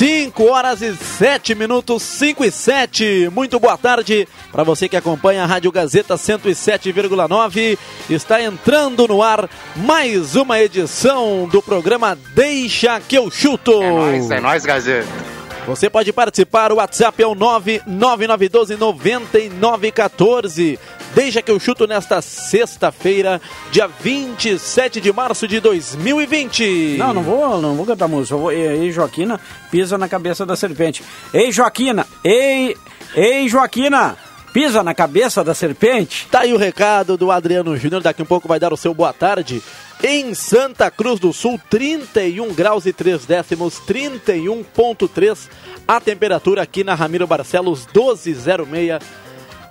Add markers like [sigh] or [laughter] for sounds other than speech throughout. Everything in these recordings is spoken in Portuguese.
5 horas e 7 minutos, 5 e 7. Muito boa tarde para você que acompanha a Rádio Gazeta 107,9. Está entrando no ar mais uma edição do programa Deixa que eu chuto. É nóis, é nóis, Gazeta. Você pode participar, o WhatsApp é o 99912 9914. Deixa que eu chuto nesta sexta-feira, dia 27 de março de 2020. Não, não vou, não vou cantar música. Eu vou, ei, Joaquina, pisa na cabeça da serpente. Ei, Joaquina, ei, ei, Joaquina, pisa na cabeça da serpente. Tá aí o recado do Adriano Júnior, daqui a um pouco vai dar o seu boa tarde. Em Santa Cruz do Sul, 31 graus e 3 décimos, 31.3 a temperatura aqui na Ramiro Barcelos, 1206,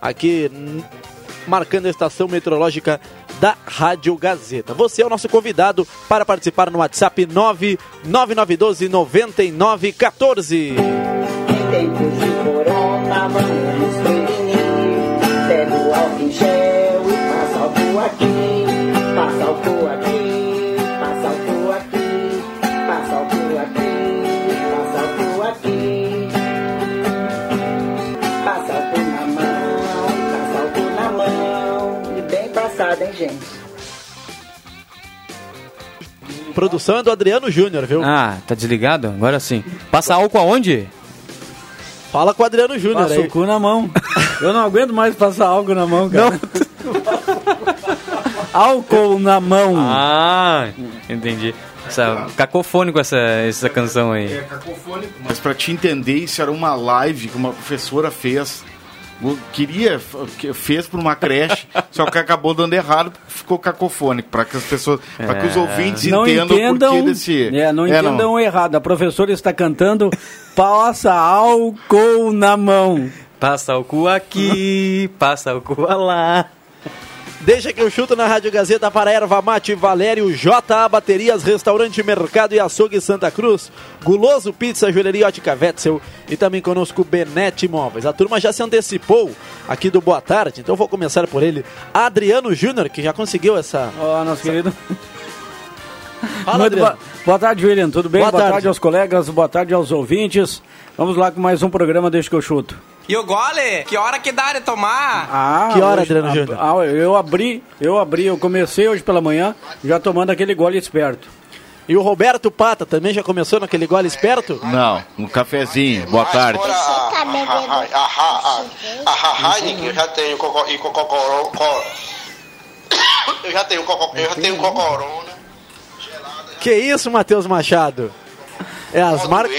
aqui marcando a estação meteorológica da Rádio Gazeta. Você é o nosso convidado para participar no WhatsApp 99912 9914. Em tempos de corona, vamos álcool gel e passa álcool aqui. Passa álcool aqui, passa álcool aqui. Passa álcool aqui, passa álcool aqui. Passa álcool na mão, passa álcool na mão. E bem passado, hein, gente? Produção é do Adriano Júnior, viu? Ah, tá desligado? Agora sim. Passa álcool aonde? Fala com o Adriano Júnior Passa aí. o cu na mão. Eu não aguento mais passar álcool na mão, cara. álcool na mão. Ah, entendi. Essa, cacofônico essa, essa canção aí. É cacofônico, mas pra te entender, isso era uma live que uma professora fez. Queria, que fez por uma creche, [laughs] só que acabou dando errado, ficou cacofônico, para que as pessoas, para que os ouvintes não entendam, entendam, o porquê desse. é, não É, entendam errado. A professora está cantando passa álcool na mão. Passa o cu aqui, passa o cu lá. Deixa que eu chuto na Rádio Gazeta para Erva Mate Valério, JA Baterias, Restaurante Mercado e Açougue Santa Cruz, Guloso Pizza, Joalheria Ótica Wetzel e também conosco Benete Imóveis. A turma já se antecipou aqui do Boa Tarde, então vou começar por ele, Adriano Júnior, que já conseguiu essa... Ó, nosso querido. [laughs] Fala, Muito Adriano. boa, boa tarde, William. Tudo bem? Boa Boa, tarde. tarde. aos colegas, boa tarde aos ouvintes. Vamos lá com mais um programa Deixa que eu chuto. E o gole? Que hora que dá de tomar? Ah, Que hora, hoje- Adriano ah, Júnior? ah, eu abri, eu abri, eu comecei hoje pela manhã já tomando aquele gole esperto. E o Roberto Pata também já começou naquele gole esperto? Não, um cafezinho, boa tarde. Fora a, a, a, a, a, a Heineken, eu já tenho e cococorona. Co, [coughs] eu já tenho coco, eu já tenho cocorona. Que isso, Matheus Machado? É as marcas...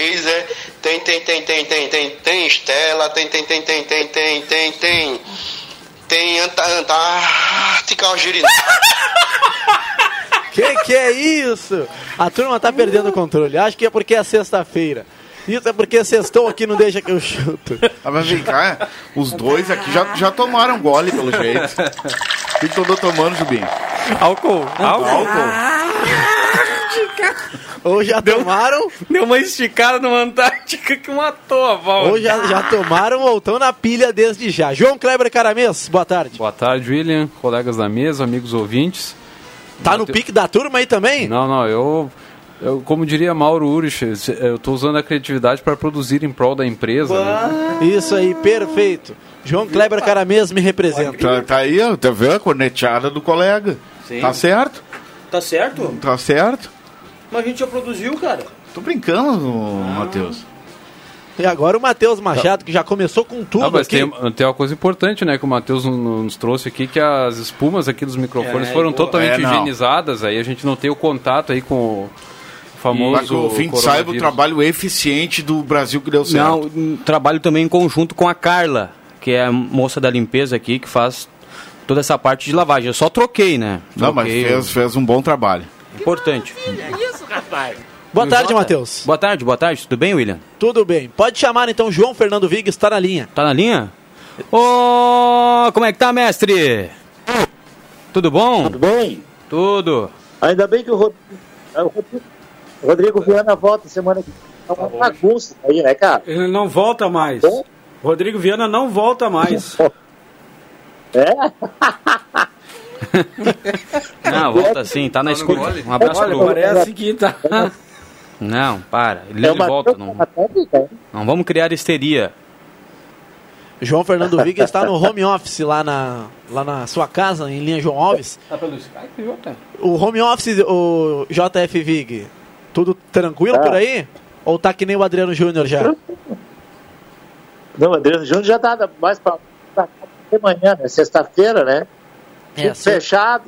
Tem, tem, tem, tem, tem, tem, tem Estela, tem, tem, tem, tem, tem, tem, tem, tem, tem Anta, Antártica Algirina. Que que é isso? A turma tá perdendo o controle. Acho que é porque é sexta-feira. Isso é porque sextou aqui, não deixa que eu chuto. Ah, mas vem cá, os dois aqui já, já tomaram gole, pelo jeito. O que tu andou tomando, Jubim? Álcool, álcool. Ou já tomaram, Deu uma esticada no Antártica que matou a Val. ou já, já tomaram ou estão na pilha desde já. João Kleber Caramês, boa tarde. Boa tarde, William, colegas da mesa, amigos ouvintes. Tá no pique da turma aí também? Não, não, eu, eu como diria Mauro Urich, eu tô usando a criatividade para produzir em prol da empresa. Né? Isso aí, perfeito. João Kleber Caramês me representa. Tá, tá aí, tá vendo a corneteada do colega? Tá certo? Tá certo? Tá certo? Mas a gente já produziu, cara. Tô brincando, Matheus. E agora o Matheus Machado, que já começou com tudo Ah, mas aqui. tem, tem uma coisa importante, né, que o Matheus nos trouxe aqui, que as espumas aqui dos microfones É, foram pô, totalmente é, não. higienizadas, aí a gente não tem o contato aí com o famoso o fim saiba o trabalho eficiente do Brasil que deu certo. Não, trabalho também em conjunto com a Carla, que é a moça da limpeza aqui, que faz toda essa parte de lavagem. Eu só troquei, né? Não, mas Troquei, fez, fez um bom trabalho. Importante. Boa tarde, Jota. Matheus. Boa tarde, boa tarde. Tudo bem, William? Tudo bem. Pode chamar então João Fernando Vig, está na linha. Tá na linha? Ô, como é que tá, mestre? Tudo bom? Tudo bem? Tudo. Ainda bem que o Rodrigo, o Rodrigo, o Rodrigo Viana volta semana que vem. É uma bagunça aí, né, cara? Ele não volta mais. Rodrigo Viana não volta mais. [laughs] É? [laughs] Não, volta sim, tá na escuta. Um abraço Olha, pro... parece que tá. Não, para. Ele, É volta. Não, não vamos criar histeria. João Fernando Vig está no home office lá na, lá na sua casa, em linha João Alves. Tá pelo Skype, Jota? O home office, o JF Vig, tudo tranquilo Ah. por aí? Ou tá que nem o Adriano Júnior já? Não, o Adriano Júnior já tá mais pra, pra de manhã, né? Sexta-feira, né? É, Tudo fechado.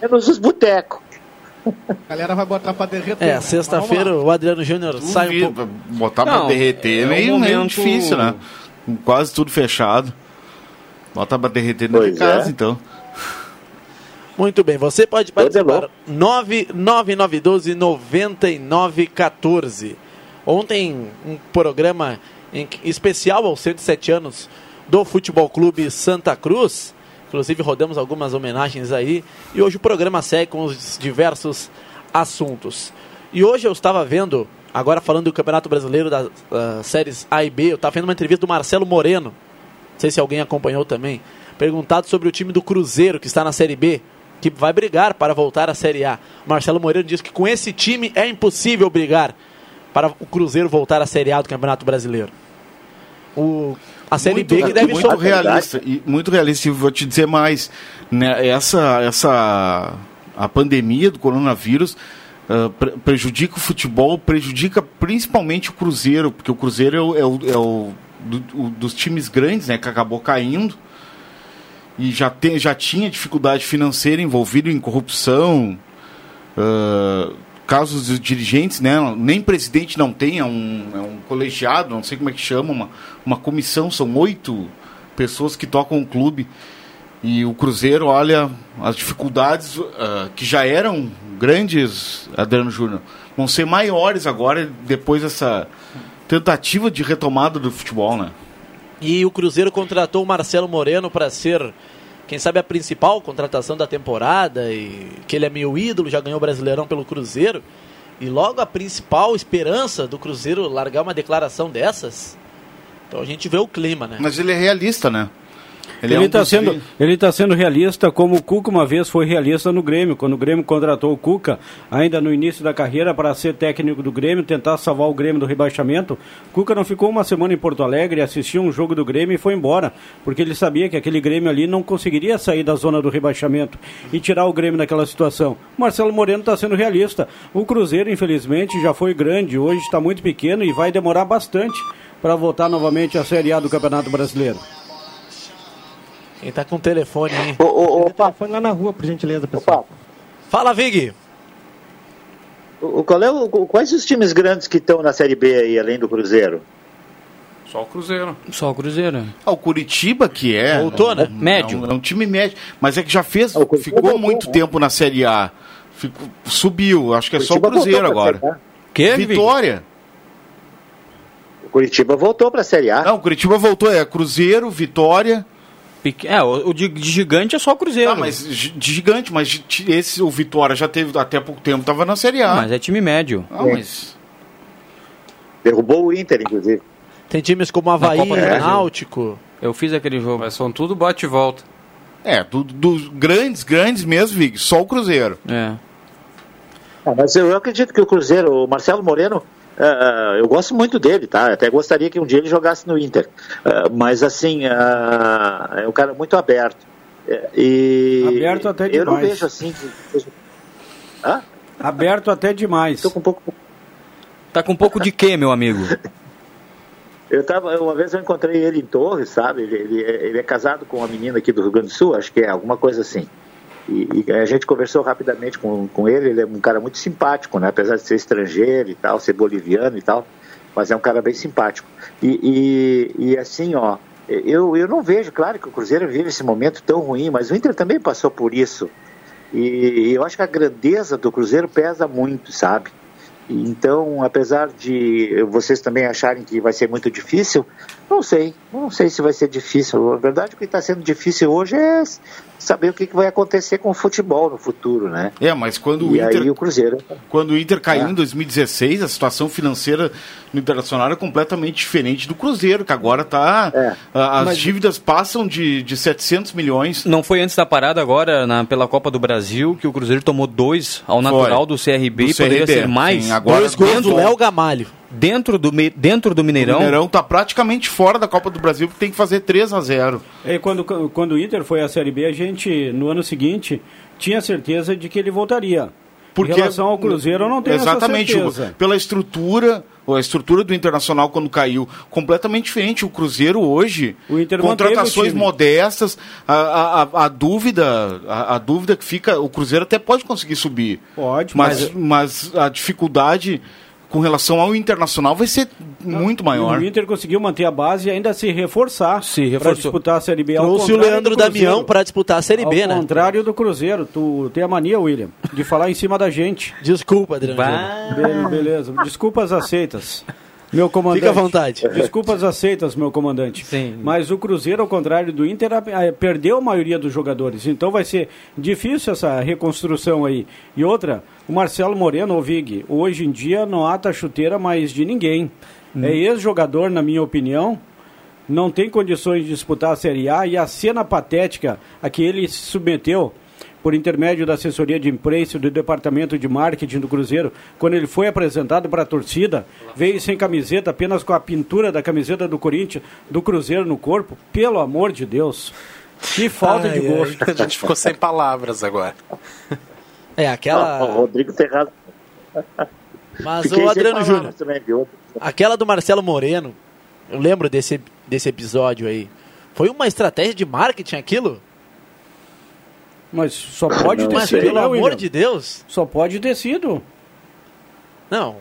Menos os botecos. A galera vai botar pra derreter. É, né? sexta-feira o Adriano Júnior sai um pouco. Botar pra Não, derreter é é um meio, meio momento- difícil, né? Com quase tudo fechado. Bota pra derreter dentro de Pois é. casa, então. Muito bem, você pode é participar. 99912 9914. Ontem, um programa em especial aos 107 anos do Futebol Clube Santa Cruz. Inclusive, rodamos algumas homenagens aí. E hoje o programa segue com os diversos assuntos. E hoje eu estava vendo, agora falando do Campeonato Brasileiro das ah, séries A e B, eu estava vendo uma entrevista do Marcelo Moreno. Não sei se alguém acompanhou também. Perguntado sobre o time do Cruzeiro, que está na Série B, que vai brigar para voltar à Série A. Marcelo Moreno disse que com esse time é impossível brigar para o Cruzeiro voltar à Série A do Campeonato Brasileiro. O, a Série muito, B que deve muito só- realista e muito realista e vou te dizer mais né, essa essa a pandemia do coronavírus ah, pre- prejudica o futebol prejudica principalmente o Cruzeiro porque o Cruzeiro é o, é o- é o do- o- dos times grandes né que acabou caindo e já tem já tinha dificuldade financeira envolvido em corrupção ah, casos de dirigentes, né? Nem presidente não tem, é um, é um colegiado, não sei como é que chama, uma, uma comissão, são oito pessoas que tocam o clube. E o Cruzeiro, olha, as dificuldades ah, que já eram grandes, Adriano Júnior, vão ser maiores agora, depois dessa tentativa de retomada do futebol, né? E o Cruzeiro contratou o Marcelo Moreno para ser, quem sabe, a principal contratação da temporada. E que ele é meio ídolo, já ganhou o Brasileirão pelo Cruzeiro. E logo a principal esperança do Cruzeiro largar uma declaração dessas. Então a gente vê o clima, né? Mas ele é realista, né? Ele é um está sendo, ele tá sendo realista como o Cuca uma vez foi realista no Grêmio, quando o Grêmio contratou o Cuca, ainda no início da carreira, para ser técnico do Grêmio, tentar salvar o Grêmio do rebaixamento. O Cuca não ficou uma semana em Porto Alegre, assistiu um jogo do Grêmio e foi embora, porque ele sabia que aquele Grêmio ali não conseguiria sair da zona do rebaixamento e tirar o Grêmio daquela situação. Marcelo Moreno está sendo realista. O Cruzeiro, infelizmente, já foi grande, hoje está muito pequeno e vai demorar bastante para voltar novamente à Série A do Campeonato Brasileiro. Quem tá com o telefone aí? Ô, ô, ô, Telefone lá na rua, por gentileza, pessoal. Fala, Vig! O, qual é o, quais os times grandes que estão na Série B aí, além do Cruzeiro? Só o Cruzeiro. Só o Cruzeiro. Ah, o Curitiba, que é. Voltou, né? Médio. É um, é um time médio. Mas é que já fez. Ah, Curitiba ficou voltou, muito né? tempo na Série A. Ficou- subiu. Acho que é só o Curitiba Cruzeiro agora. Série Que, Vig? Vitória. O Curitiba voltou para a Série A. Não, o Curitiba voltou. É Cruzeiro, Vitória. É, o, o de, de gigante é só o Cruzeiro. Ah, mas de gigante. Mas esse, o Vitória já teve até pouco tempo. Tava na Série A. Mas é time médio. Ah, mas. Derrubou o Inter, inclusive. Tem times como Havaí, Brasil. Náutico. Eu fiz aquele jogo. Mas são tudo bate e volta. É, do- dos grandes, grandes mesmo, Vig. Só o Cruzeiro. É. Ah, mas eu acredito que o Cruzeiro, o Marcelo Moreno, ah, eu gosto muito dele, tá? Até gostaria que um dia ele jogasse no Inter. Ah, mas assim, ah, é um cara muito aberto. É, E Aberto até Eu não demais. vejo assim. que- Hã? Aberto até demais. Tô com um pouco. Tá com um pouco de quê, meu amigo? [laughs] Eu tava, uma vez eu encontrei ele em Torres, sabe? Ele, ele, é- ele é casado com uma menina aqui do Rio Grande do Sul, acho que é alguma coisa assim. E, e a gente conversou rapidamente com, com ele, ele é um cara muito simpático, né? Apesar de ser estrangeiro e tal, ser boliviano e tal, mas é um cara bem simpático. E, e, e assim, ó, eu, eu não vejo, claro que o Cruzeiro vive esse momento tão ruim, mas o Inter também passou por isso. E eu acho que a grandeza do Cruzeiro pesa muito, sabe? Então, apesar de vocês também acharem que vai ser muito difícil, não sei, não sei se vai ser difícil. A verdade, o que está sendo difícil hoje é saber o que que vai acontecer com o futebol no futuro, né? É, mas quando o E Inter. aí o Cruzeiro. Quando o Inter caiu É. em 2016, a situação financeira no Internacional é completamente diferente do Cruzeiro, que agora tá. a- As Mas- dívidas passam de, de 700 milhões. Não foi antes da parada agora, na- pela Copa do Brasil, que o Cruzeiro tomou dois ao natural do CRB Do e poderia CRB, ser mais. sim, agora- Dois gols do Léo Gamalho. Dentro do, me- dentro do Mineirão. O Mineirão tá praticamente fora da Copa do Brasil, porque tem que fazer 3 a 0 E quando, quando o Inter foi à Série B, a gente, no ano seguinte, tinha certeza de que ele voltaria. Porque, em relação ao Cruzeiro, eu não tenho Exatamente, essa certeza. pela estrutura, a estrutura do Internacional quando caiu, completamente diferente. O Cruzeiro hoje, O Inter contratações modestas, a, a, a- a dúvida, a, a dúvida que fica, o Cruzeiro até pode conseguir subir. Pode, mas, mas a dificuldade com relação ao Internacional vai ser muito maior. O Inter conseguiu manter a base e ainda se reforçar. Se Para reforçou. disputar a Série B. ao Trouxe o Leandro. Damião para disputar a Série B, Ao né? contrário do Cruzeiro. Tu tem a mania, William, de falar em cima da gente. Desculpa, Adriano. Be- beleza. Desculpas aceitas. Meu comandante. Fica à vontade. Desculpas aceitas, meu comandante. Mas o Cruzeiro, ao contrário do Inter, a- perdeu a maioria dos jogadores. Então vai ser difícil essa reconstrução aí. E outra, o Marcelo Moreno, o Vig, hoje em dia não ata chuteira mais de ninguém. É ex-jogador, na minha opinião. Não tem condições de disputar a Série A e a cena patética a que ele se submeteu por intermédio da assessoria de imprensa do departamento de marketing do Cruzeiro, quando ele foi apresentado para a torcida, veio sem camiseta, apenas com a pintura da camiseta do Corinthians, do Cruzeiro no corpo. Pelo amor de Deus. Que falta de Ai, ai, gosto. A gente ficou sem palavras agora. É, aquela. O Rodrigo tem razão. Mas Fiquei o Adriano Júnior, também, aquela do Marcelo Moreno, eu lembro desse, desse episódio aí. Foi uma estratégia de marketing aquilo? Mas só pode ter sido, pelo né, amor William? de Deus. Só pode ter sido. Não,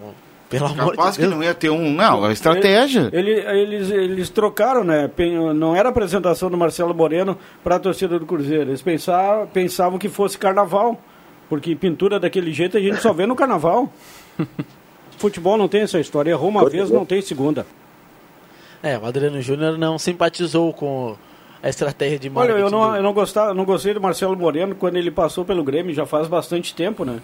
pelo amor Capaz de que Deus. não ia ter um. Não, a estratégia. Ele- eles, eles trocaram, né? Não era a apresentação do Marcelo Moreno para a torcida do Cruzeiro. Eles pensavam, pensavam que fosse carnaval. Porque pintura daquele jeito a gente só vê no carnaval. [laughs] Futebol não tem essa história. Errou uma vez, não tem segunda. É, o Adriano Júnior não simpatizou com a estratégia de Olha, marketing. eu não, eu não, gostava, não gostei do Marcelo Moreno quando ele passou pelo Grêmio, já faz bastante tempo, né?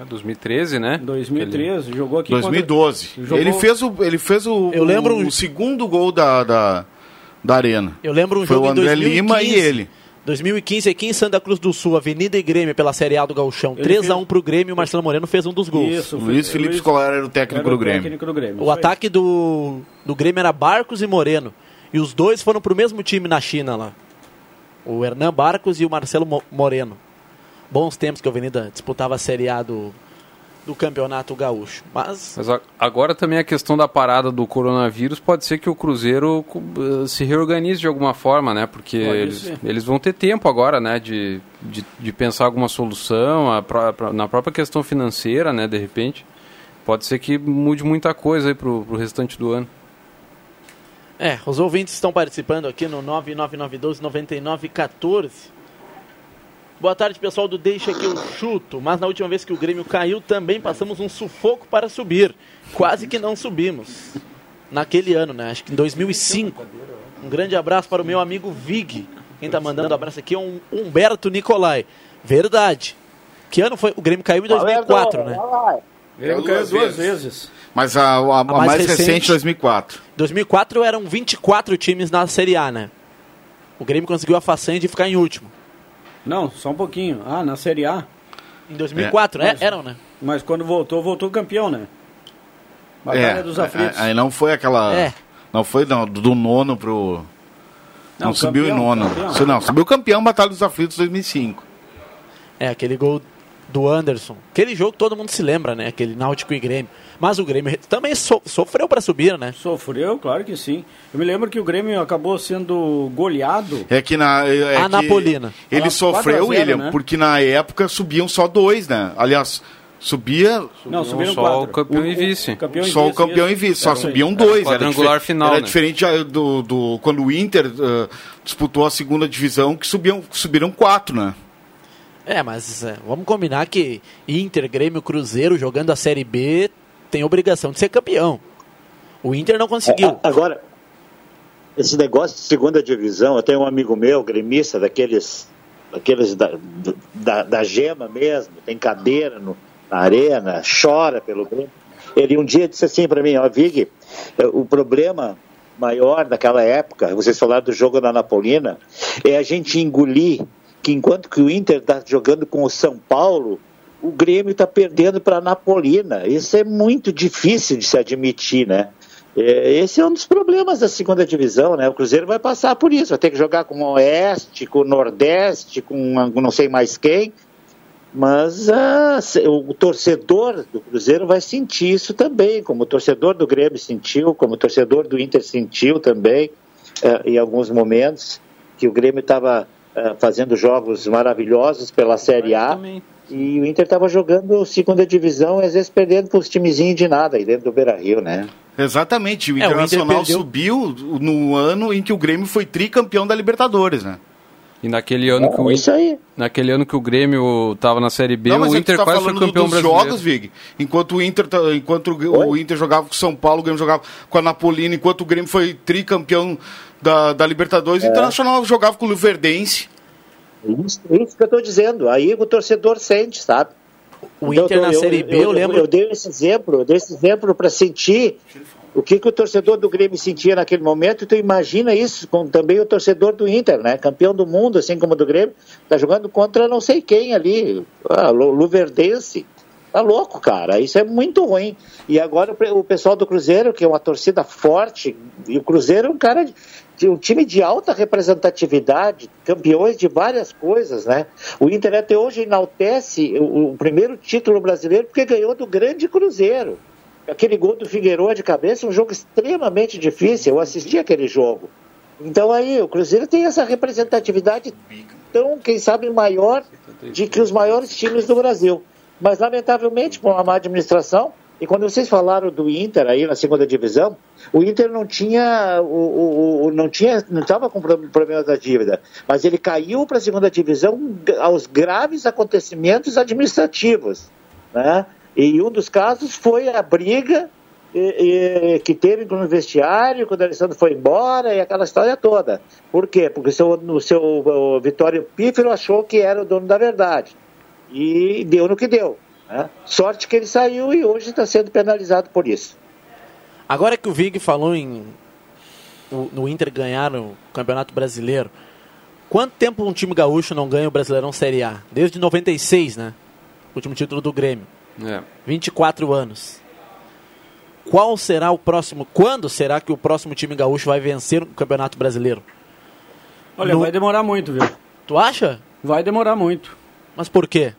É 2013, né? 2013, jogou aqui 2012. contra- jogou- Ele fez o, ele fez o, Eu lembro o, um- o segundo gol da, da, da Arena. Eu lembro um Foi jogo o André 2015, Lima e ele. 2015 aqui em Santa Cruz do Sul, Avenida e Grêmio pela Série A do Gauchão. Ele 3x1 pro Grêmio, o Marcelo Moreno fez um dos gols. Isso, foi- Luiz Felipe Luiz- Scolari era o técnico era do Grêmio. técnico do Grêmio. O ataque do, do Grêmio era Barcos e Moreno. E os dois foram pro mesmo time na China lá. O Hernan Barcos e o Marcelo Mo- Moreno. Bons tempos que a Avenida disputava a Série A do, do Campeonato Gaúcho. Mas Mas a- agora também a questão da parada do coronavírus pode ser que o Cruzeiro eh, se reorganize de alguma forma, né? Porque eles, eles vão ter tempo agora, né? De, de, de pensar alguma solução a pró- pra- na própria questão financeira, né? De repente. Pode ser que mude muita coisa aí pro, pro restante do ano. É, os ouvintes estão participando aqui no 99912-9914. Boa tarde, pessoal do Deixa que eu chuto. Mas na última vez que o Grêmio caiu, também passamos um sufoco para subir. Quase que não subimos. Naquele ano, né? Acho que em 2005. Um grande abraço para o meu amigo Vig. Quem está mandando abraço aqui é um Humberto Nicolai. Verdade. Que ano foi? O Grêmio caiu em 2004, né? Ele caiu duas vezes. Mas a, a- a mais, mais recente, recente, 2004. 2004 eram 24 times na Série A, né? O Grêmio conseguiu a façanha de ficar em último. Não, só um pouquinho. Ah, na Série A. Em 2004, É. é, eram, né? Mas quando voltou, voltou campeão, né? Batalha É, dos aflitos. Aí não foi aquela. É. Não foi não, do, do nono pro. Não, Não, subiu campeão, em nono. campeão. Su- Não, subiu campeão Batalha dos Aflitos 2005. É, aquele gol do Anderson. Aquele jogo todo mundo se lembra, né? Aquele Náutico e Grêmio. Mas o Grêmio também so- sofreu para subir, né? Sofreu, claro que sim. Eu me lembro que o Grêmio acabou sendo goleado. É que na. É A que Napolina. Ele Ela- sofreu, 4 a 0, William, né? porque na época subiam só dois, né? Aliás, subia. Não, subiram só quatro. o campeão e vice. campeão e só o campeão isso. e vice, só Era subiam dois. Era quadrangular difer- final, Era né? diferente ah, do, do quando o Inter ah, disputou a segunda divisão, que subiam, subiram quatro, né? É, mas é, vamos combinar que Inter, Grêmio, Cruzeiro jogando a Série B tem obrigação de ser campeão. O Inter não conseguiu. Agora, esse negócio de segunda divisão, eu tenho um amigo meu, gremista, daqueles, daqueles da, da, da gema mesmo, tem cadeira no, na arena, chora pelo Grêmio. Ele um dia disse assim para mim, ó, Vig, eh, o problema maior daquela época, vocês falaram do jogo da Napolina, é a gente engolir que enquanto que o Inter está jogando com o São Paulo, o Grêmio está perdendo para a Napolina. Isso é muito difícil de se admitir, né? É, Esse é um dos problemas da segunda divisão, né? O Cruzeiro vai passar por isso, vai ter que jogar com o Oeste, com o Nordeste, com não sei mais quem. Mas ah, o torcedor do Cruzeiro vai sentir isso também, como o torcedor do Grêmio sentiu, como o torcedor do Inter sentiu também, eh, em alguns momentos, que o Grêmio estava fazendo jogos maravilhosos pela Série A e o Inter estava jogando segunda divisão, às vezes perdendo para os timezinhos de nada aí dentro do Beira Rio, né? Exatamente, o É, o Inter Internacional perdeu- subiu no ano em que o Grêmio foi tricampeão da Libertadores, né? E naquele ano que o isso aí. Naquele ano que o Grêmio tava na Série B, Não, mas o é Inter tá quase foi campeão dos brasileiro. jogos, Vig. Enquanto o Inter, tá- enquanto o, o Inter jogava com o São Paulo, o Grêmio jogava com a Napolina, enquanto o Grêmio foi tricampeão da, da Libertadores, o É. Internacional jogava com o Luverdense. Isso, isso que eu estou dizendo. Aí o torcedor sente, sabe? O Então, Inter na Série B, eu lembro- Eu, dei esse exemplo, eu dei esse exemplo para sentir o que, que o torcedor do Grêmio sentia naquele momento. Tu imagina isso com também o torcedor do Inter, né? Campeão do mundo, assim como do Grêmio, tá jogando contra não sei quem ali, ah, Lu- Luverdense. Tá louco, cara. Isso é muito ruim. E agora o pessoal do Cruzeiro, que é uma torcida forte, e o Cruzeiro é um cara um time de alta representatividade, campeões de várias coisas, né? O Inter até hoje enaltece o, o primeiro título brasileiro porque ganhou do grande Cruzeiro. Aquele gol do Figueiredo de cabeça, um jogo extremamente difícil. Eu assisti aquele jogo. Então aí, o Cruzeiro tem essa representatividade tão, quem sabe, maior de que os maiores times do Brasil. Mas, lamentavelmente, com a má administração, e quando vocês falaram do Inter aí na segunda divisão, o Inter não tinha, o, o- o- não tinha, não estava com pro- problema da dívida, mas ele caiu para a segunda divisão aos graves acontecimentos administrativos, né? E um dos casos foi a briga e- e- que teve com o vestiário, quando o Alessandro foi embora e aquela história toda. Por quê? Porque seu, o seu o Vitório Pífero achou que era o dono da verdade. E deu no que deu. Né? Sorte que ele saiu e hoje está sendo penalizado por isso. Agora que o Vig falou em o- no Inter ganhar o Campeonato Brasileiro, quanto tempo um time gaúcho não ganha o Brasileirão Série A? Desde 96, né? Último título do Grêmio. É. 24 anos. Qual será o próximo? Quando será que o próximo time gaúcho vai vencer o Campeonato Brasileiro? Olha, No- vai demorar muito, viu? Tu acha? Vai demorar muito. Mas por quê?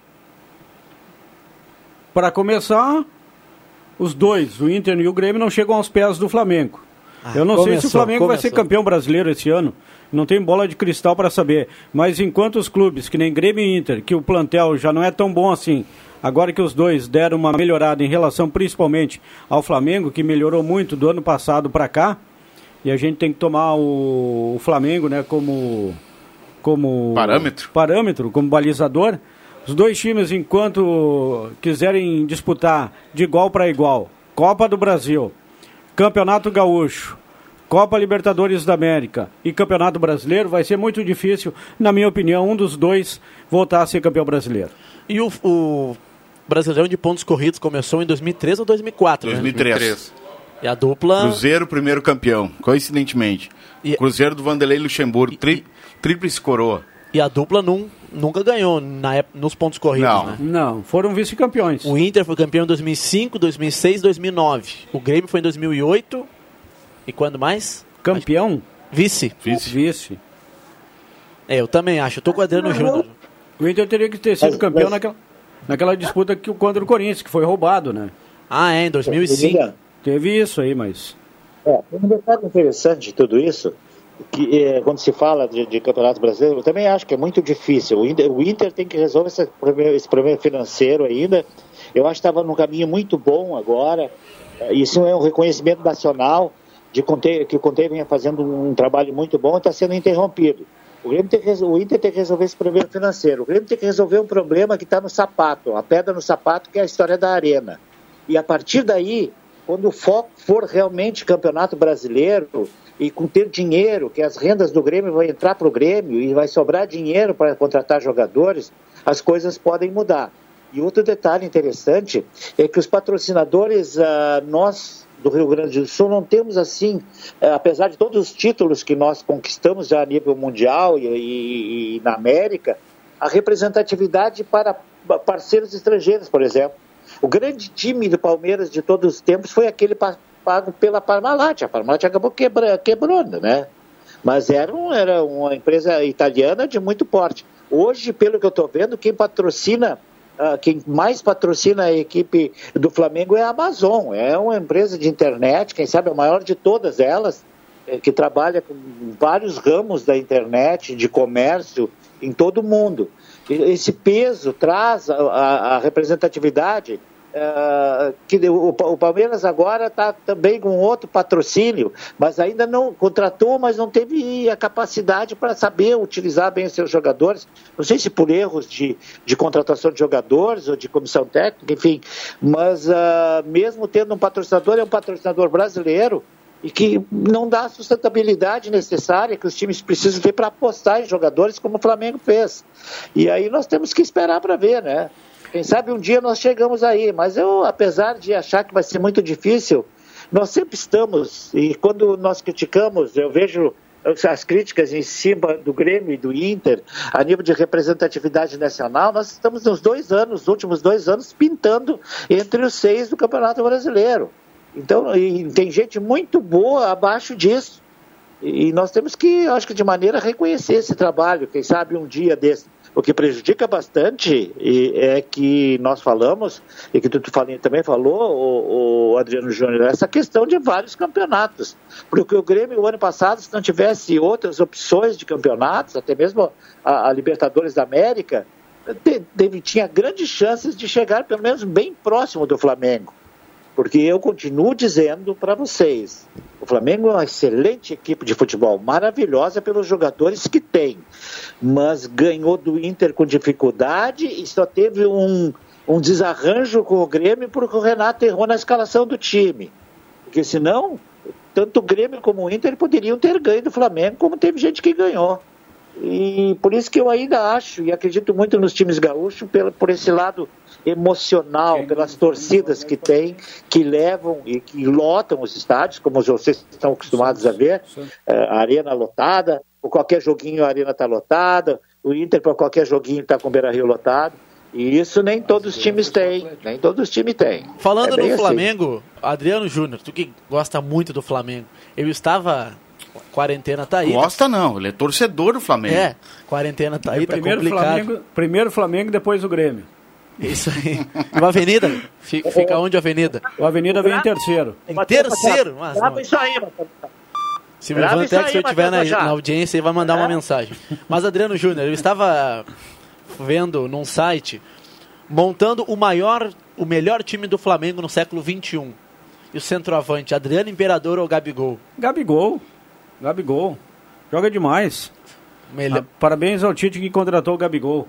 Para começar, os dois, o Inter e o Grêmio, não chegam aos pés do Flamengo. Ah, Eu não sei se o começou, Flamengo vai ser começou. campeão brasileiro esse ano. Não tem bola de cristal para saber. Mas enquanto os clubes, que nem Grêmio e Inter, que o plantel já não é tão bom assim, agora que os dois deram uma melhorada em relação principalmente ao Flamengo, que melhorou muito do ano passado para cá, e a gente tem que tomar o, o Flamengo né, como, como Parâmetro. parâmetro, como balizador. Os dois times, enquanto quiserem disputar de igual para igual, Copa do Brasil, Campeonato Gaúcho, Copa Libertadores da América e Campeonato Brasileiro, vai ser muito difícil, na minha opinião, um dos dois voltar a ser campeão brasileiro. E o, o Brasileirão de pontos corridos começou em 2003 ou 2004, né? 2003. E a dupla... Cruzeiro, primeiro campeão, coincidentemente. Cruzeiro do Vanderlei Luxemburgo, tri, tríplice coroa. E a dupla num, nunca ganhou na época, nos pontos corridos, Não. né? Não, foram vice-campeões. O Inter foi campeão em 2005, 2006, 2009. O Grêmio foi em 2008. E quando mais? Campeão? Vice. Vice. Vice. É, eu também acho. Eu tô com o Adriano Júnior. O Inter teria que ter sido campeão naquela. naquela disputa que, contra o Corinthians, que foi roubado, né? Ah, é, em 2005. Teve isso aí, mas... É, um detalhe interessante de tudo isso, que é, quando se fala de, de campeonato brasileiro, eu também acho que é muito difícil. O Inter, o Inter tem que resolver esse problema, esse problema financeiro ainda. Eu acho que estava num caminho muito bom agora. É, Isso é um reconhecimento nacional de que o Conte vinha fazendo um trabalho muito bom e está sendo interrompido. O, tem que, o Inter tem que resolver esse problema financeiro. O Grêmio tem que resolver um problema que está no sapato, a pedra no sapato, que é a história da arena. E a partir daí, quando o foco for realmente campeonato brasileiro e com ter dinheiro, que as rendas do Grêmio vão entrar para o Grêmio e vai sobrar dinheiro para contratar jogadores, as coisas podem mudar. E outro detalhe interessante é que os patrocinadores, ah, nós do Rio Grande do Sul, não temos assim, ah, apesar de todos os títulos que nós conquistamos já a nível mundial e- e na América, a representatividade para parceiros estrangeiros, por exemplo. O grande time do Palmeiras de todos os tempos foi aquele pa- pago pela Parmalat. A Parmalat acabou quebra, quebrando, né? Mas era, um- era uma empresa italiana de muito porte. Hoje, pelo que eu estou vendo, quem patrocina, ah, quem mais patrocina a equipe do Flamengo é a Amazon. É uma empresa de internet, quem sabe a maior de todas elas, eh, que trabalha com vários ramos da internet, de comércio em todo o mundo. Esse peso traz a, a- a representatividade eh, que o, o Palmeiras agora está também com outro patrocínio, mas ainda não contratou, mas não teve a capacidade para saber utilizar bem os seus jogadores. Não sei se por erros de, de contratação de jogadores ou de comissão técnica, enfim, mas ah, mesmo tendo um patrocinador, é um patrocinador brasileiro e que não dá a sustentabilidade necessária que os times precisam ter para apostar em jogadores como o Flamengo fez. E aí nós temos que esperar para ver, né? Quem sabe um dia nós chegamos aí, mas eu, apesar de achar que vai ser muito difícil, nós sempre estamos, e quando nós criticamos, eu vejo as críticas em cima do Grêmio e do Inter, a nível de representatividade nacional, nós estamos nos dois anos, nos últimos dois anos, pintando entre os seis do Campeonato Brasileiro. Então, tem gente muito boa abaixo disso. E nós temos que, acho que de maneira reconhecer esse trabalho, quem sabe um dia desse. O que prejudica bastante é que nós falamos, e que tu, também falou, o, Adriano Júnior, essa questão de vários campeonatos. Porque o Grêmio, o ano passado, se não tivesse outras opções de campeonatos, até mesmo a, a Libertadores da América, te- teve, tinha grandes chances de chegar pelo menos bem próximo do Flamengo. Porque eu continuo dizendo para vocês, o Flamengo é uma excelente equipe de futebol, maravilhosa pelos jogadores que tem, mas ganhou do Inter com dificuldade e só teve um, um desarranjo com o Grêmio porque o Renato errou na escalação do time. Porque senão, tanto o Grêmio como o Inter poderiam ter ganho do Flamengo, como teve gente que ganhou. E por isso que eu ainda acho e acredito muito nos times gaúchos pelo, por esse lado emocional, pelas torcidas que tem, que levam e que lotam os estádios, como vocês estão acostumados a ver, eh, a arena lotada, por qualquer joguinho a arena está lotada, o Inter para qualquer joguinho está com o Beira Rio lotado. E isso nem todos os times têm, nem todos os times têm. Falando É no assim. Flamengo, Adriano Júnior, tu que gosta muito do Flamengo, eu estava. Quarentena tá aí. Gosta não, ele é torcedor do Flamengo. É, quarentena tá aí, tá primeiro, complicado. Flamengo, primeiro Flamengo, depois o Grêmio. Isso aí. E o Avenida? Fica, fica onde a Avenida? O Avenida vem em terceiro. Em terceiro? Mas Grava não. isso aí. Se Grava Ivan isso Tex aí, estiver na, na audiência, ele vai mandar uma É. mensagem. Mas, Adriano Júnior, eu estava vendo num site montando o maior, o melhor time do Flamengo no século XXI. E o centroavante, Adriano Imperador ou Gabigol? Gabigol. Gabigol. Joga demais. Ah, parabéns ao Tite que contratou o Gabigol.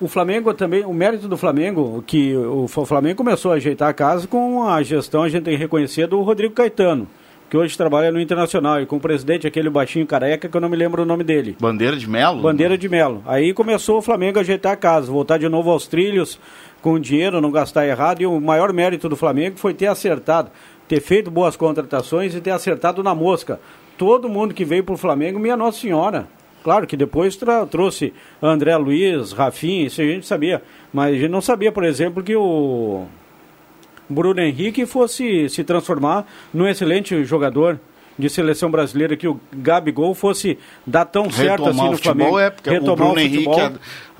O Flamengo também, o mérito do Flamengo, que o o Flamengo começou a ajeitar a casa com a gestão, a gente tem que reconhecer, do Rodrigo Caetano, que hoje trabalha no Internacional, e com o presidente, aquele baixinho careca, que eu não me lembro o nome dele. Bandeira de Melo? Bandeira de Melo. Aí começou o Flamengo a ajeitar a casa, voltar de novo aos trilhos, com dinheiro, não gastar errado. E o maior mérito do Flamengo foi ter acertado, ter feito boas contratações e ter acertado na mosca. Todo mundo que veio para o Flamengo, minha Nossa Senhora. Claro que depois trouxe André Luiz, Rafinha, isso a gente sabia. Mas a gente não sabia, por exemplo, que o Bruno Henrique fosse se transformar num excelente jogador. De seleção brasileira que o Gabigol fosse dar tão certo Retomar assim o no futebol Flamengo. é porque o Bruno Henrique a-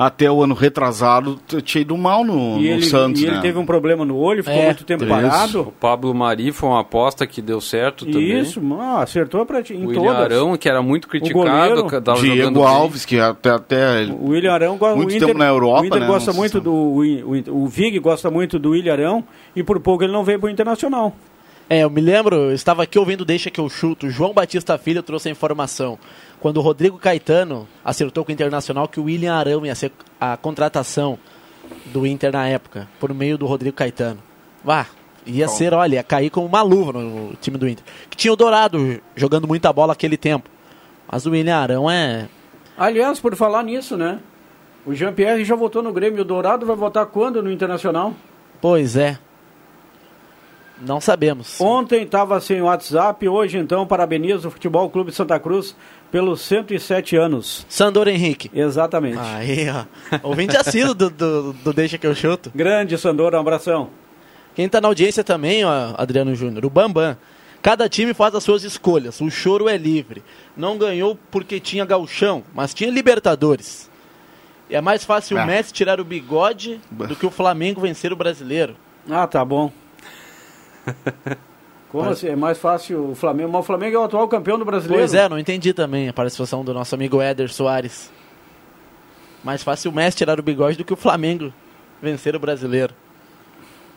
até o ano retrasado tinha ido mal no, E no ele, Santos, e ele né? teve um problema no olho, ficou É. muito tempo Isso. parado. O Pablo Mari foi uma aposta que deu certo também. Isso, ah, acertou pra ti, em O William todas. Arão, que era muito criticado, goleiro, que tava Diego jogando bem. Alves, que até, até O William Arão gosta muito o Inter, tempo na Europa, O Inter né? gosta muito do. O, o, o Vig gosta muito do William Arão e por pouco ele não veio pro Internacional. É, eu me lembro, eu estava aqui ouvindo Deixa que eu chuto. O João Batista Filho trouxe a informação. Quando o Rodrigo Caetano acertou com o Internacional que o William Arão ia ser a contratação do Inter na época, por meio do Rodrigo Caetano. Vá, ia Bom. ser, olha, ia cair como uma luva no time do Inter. Que tinha o Dourado jogando muita bola aquele tempo. Mas o William Arão é. Aliás, por falar nisso, né? O Jean-Pierre já votou no Grêmio. O Dourado vai votar quando no Internacional? Pois é. Não sabemos. Ontem estava sem WhatsApp, hoje então parabenizo o Futebol Clube Santa Cruz pelos 107 anos. Sandor Henrique. Exatamente. Aí, ó. Ouvinte assíduo do, do, do Deixa que eu chuto. Grande Sandor, um abração. Quem tá na audiência também, ó, Adriano Júnior, o Bambam. Cada time faz as suas escolhas, o choro é livre. Não ganhou porque tinha gauchão, mas tinha Libertadores. E é mais fácil Ah. o Messi tirar o bigode do que o Flamengo vencer o brasileiro. Ah, tá bom. [laughs] Como Mas- assim? É mais fácil o Flamengo. Mas o Flamengo é o atual campeão do brasileiro. Pois é, não entendi também a participação do nosso amigo Éder Soares. Mais fácil o Messi tirar o bigode do que o Flamengo vencer o brasileiro.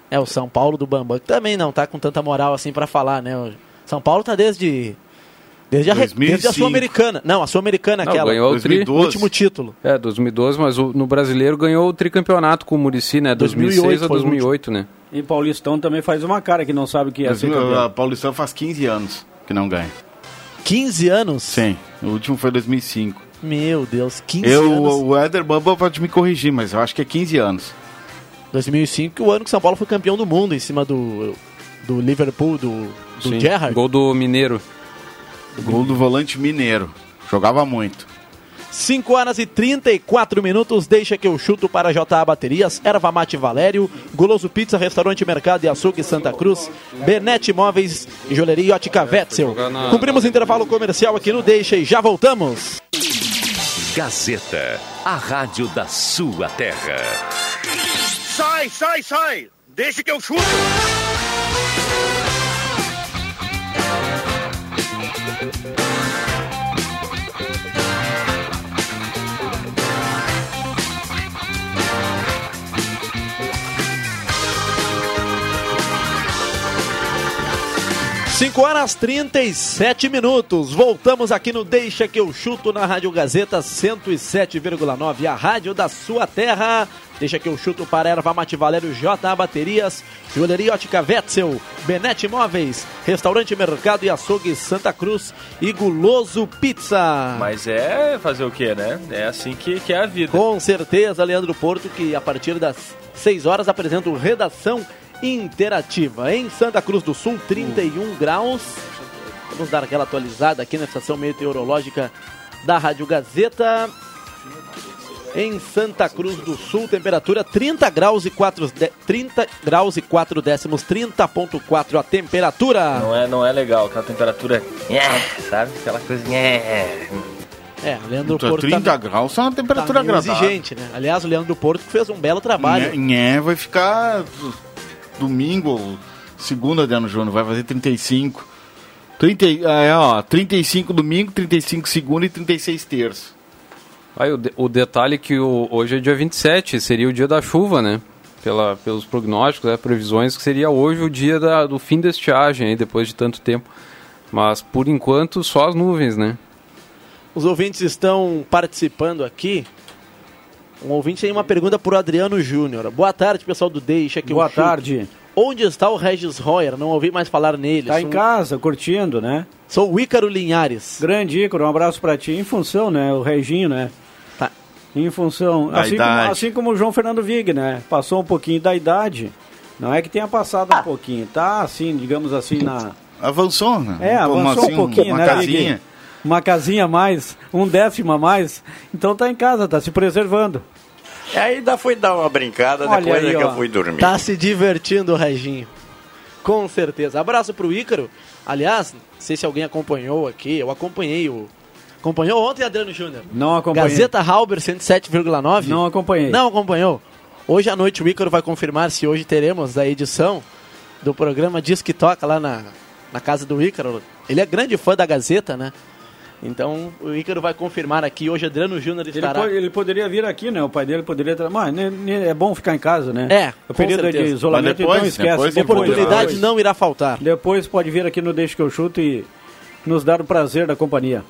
É, o São Paulo do Bambam, que também não tá com tanta moral assim pra falar, né? O São Paulo tá desde. Desde a, desde a 2005. Sul-Americana. Não, a Sul-Americana, Não, aquela. ganhou o tri. O último título. É, 2012, mas o- no brasileiro ganhou o tricampeonato com o Murici, né? 2006 a 2008 foi o 2008, né? E Paulistão também faz uma cara que não sabe o que é ser Mas, campeão. a Paulistão faz 15 anos que não ganha. 15 anos? Sim, o último foi 2005. Meu Deus, 15 eu, anos. O Éder Bamba pode me corrigir, mas eu acho que é 15 anos. 2005, o ano que São Paulo foi campeão do mundo em cima do, do Liverpool, do, do Sim, Gerrard. Gol do Mineiro. Gol do volante mineiro. Jogava muito. 5 horas e 34 minutos, deixa que eu chuto para JA Baterias, Erva Mate Valério, Goloso Pizza, Restaurante Mercado e Açougue Santa Cruz, Benete Imóveis e Joalheria Ótica Wetzel. Cumprimos intervalo comercial aqui no Deixa e já voltamos. Gazeta, a rádio da sua terra. Sai, sai, sai! Deixa que eu chuto! Cinco horas 37 minutos. Voltamos aqui no Deixa que eu chuto na Rádio Gazeta 107,9, a rádio da sua terra. Deixa que eu chuto para Erva Mate Valério J Baterias, Joalheria Ótica Wetzel, Benete Imóveis, Restaurante Mercado e Açougue Santa Cruz e Guloso Pizza. Mas é fazer o quê, né? É assim que, que é a vida. Com certeza, Leandro Porto, que a partir das 6 horas apresenta o Redação Interativa. Em Santa Cruz do Sul, 31 graus. Vamos dar aquela atualizada aqui na estação meteorológica da Rádio Gazeta. Em Santa Cruz do Sul, temperatura 30 graus e 4, de- 30 graus e 4 décimos, 30.4 a temperatura. Não é, não é legal, aquela temperatura. É, sabe? Aquela coisa. É. O Leandro Então, Porto 30 tá, graus é uma temperatura tá agradável. exigente, né? Aliás, o Leandro Porto fez um belo trabalho. Nhé, vai ficar domingo, segunda de ano Júnior, vai fazer 35. 30, e- ah, é, ó, 35 domingo, 35 segunda e 36 terça. Aí o, de- o detalhe é que o- hoje é dia 27, seria o dia da chuva, né? Pela, pelos prognósticos, né, previsões, que seria hoje o dia da- do fim da estiagem, aí, depois de tanto tempo. Mas, por enquanto, só as nuvens, né? Os ouvintes estão participando aqui. Um ouvinte tem uma pergunta para o Adriano Júnior. Boa tarde, pessoal do Deixa que Boa tarde. Onde está o Regis Royer? Não ouvi mais falar nele. Tá Sou- em casa, curtindo, né? Sou o Ícaro Linhares. Grande Ícaro, um abraço pra ti. Em função, né? O Reginho, né? Em função. Da Assim como, idade. assim como o João Fernando Vig, né? Passou um pouquinho da idade. Não é que tenha passado um pouquinho. Tá assim, digamos assim, na. Avançou, né? É, Uma- avançou assim, um pouquinho, uma né? casinha. Uma casinha a mais, um décimo a mais. Então tá em casa, tá se preservando. E aí ainda fui dar uma brincada, Olha depois aí, é que ó. eu fui dormir. Tá se divertindo o Reginho. Com certeza. Abraço pro Ícaro. Aliás, não sei se alguém acompanhou aqui, eu acompanhei o. Acompanhou ontem, Adriano Júnior? Não acompanhei. Gazeta Halber 107,9? Não acompanhei. Não acompanhou? Hoje à noite o Ícaro vai confirmar se hoje teremos a edição do programa Diz que Toca lá na, na casa do Ícaro. Ele é grande fã da Gazeta, né? Então o Ícaro vai confirmar aqui. Hoje Adriano Júnior Ele, estará. po- ele poderia vir aqui, né? O pai dele poderia. Mas né, né, é bom ficar em casa, né? É, O período certeza. de isolamento, Mas depois- então esquece. depois oportunidade não irá faltar. Depois pode vir aqui no Deixa que eu chuto e nos dar o prazer da companhia.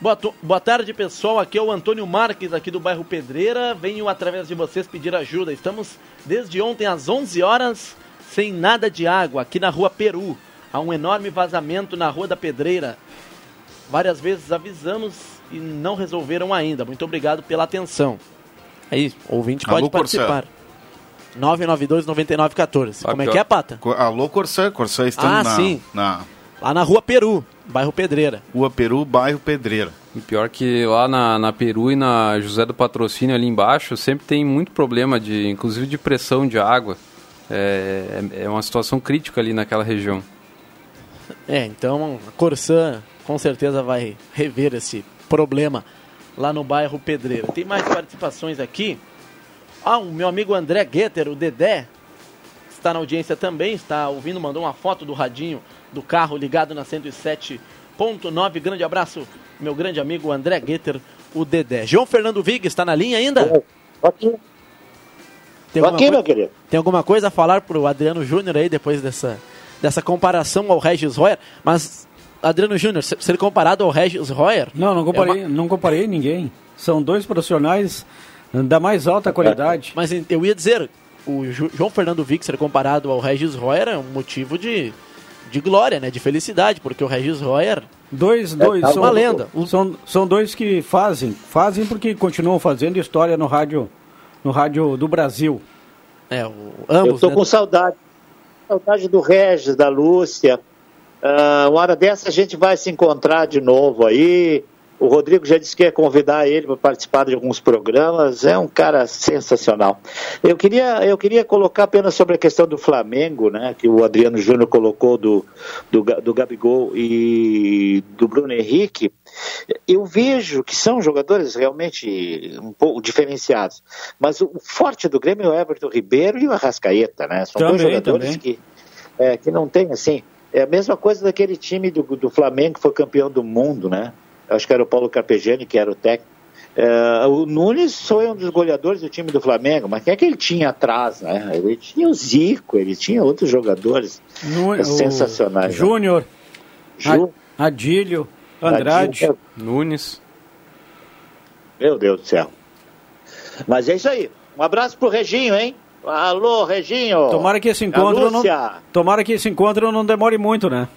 Boa, boa tarde, pessoal. Aqui é o Antônio Marques, aqui do bairro Pedreira. Venho através de vocês pedir ajuda. Estamos desde ontem às 11 horas sem nada de água aqui na rua Peru. Há um enorme vazamento na rua da Pedreira. Várias vezes avisamos e não resolveram ainda. Muito obrigado pela atenção. Aí, ouvinte pode Alô, participar. 992-9914. Como é que é, Pata? Alô, Corsã. Corsã estamos Ah, na, sim. na Lá na rua Peru, bairro Pedreira. Rua Peru, bairro Pedreira. E pior que lá na, na Peru e na José do Patrocínio ali embaixo sempre tem muito problema, de, inclusive de pressão de água. É, é é uma situação crítica ali naquela região. É, então a Corsã com certeza vai rever esse problema lá no bairro Pedreira. Tem mais participações aqui. Ah, o meu amigo André Guetter, o Dedé, está na audiência também, está ouvindo, mandou uma foto do radinho do carro ligado na 107.9. Grande abraço, meu grande amigo André Guetter, o Dedé. João Fernando Vig está na linha ainda? Aqui. Tem aqui, coi- meu querido. tem alguma coisa a falar pro Adriano Júnior aí depois dessa, dessa comparação ao Regis Royer? Mas, Adriano Júnior, se- ser comparado ao Regis Royer. Não, não comparei, não comparei ninguém. São dois profissionais da mais alta qualidade. Mas eu ia dizer, o João Fernando Vick ser comparado ao Regis Royer é um motivo de, de glória, né? De felicidade, porque o Regis Royer. Dois, dois. é são, uma lenda. São, são dois que fazem. Fazem porque continuam fazendo história no rádio, no rádio do Brasil. É, o, Eu tô com saudade. Saudade do Regis, da Lúcia. Ah, uma hora dessa a gente vai se encontrar de novo aí. O Rodrigo já disse que ia convidar ele para participar de alguns programas. É um cara sensacional. Eu queria, eu queria colocar apenas sobre a questão do Flamengo, né? Que o Adriano Júnior colocou do, do, do Gabigol e do Bruno Henrique. Eu vejo que são jogadores realmente um pouco diferenciados. Mas o forte do Grêmio é o Everton Ribeiro e o Arrascaeta, né? São dois Também, jogadores também. que, é, que não tem assim. É a mesma coisa daquele time do, do Flamengo que foi campeão do mundo, né? Acho que era o Paulo Carpegiani, que era o técnico. É, o Nunes foi um dos goleadores do time do Flamengo, mas quem é que ele tinha atrás, né? Ele tinha o Zico, ele tinha outros jogadores sensacionais. né? Júnior, Ju- Adílio, Andrade. Adílio. Nunes. Meu Deus do céu. Mas é isso aí. Um abraço pro Reginho, hein? Alô, Reginho. Tomara que esse A encontro não, tomara que esse encontro não demore muito, né?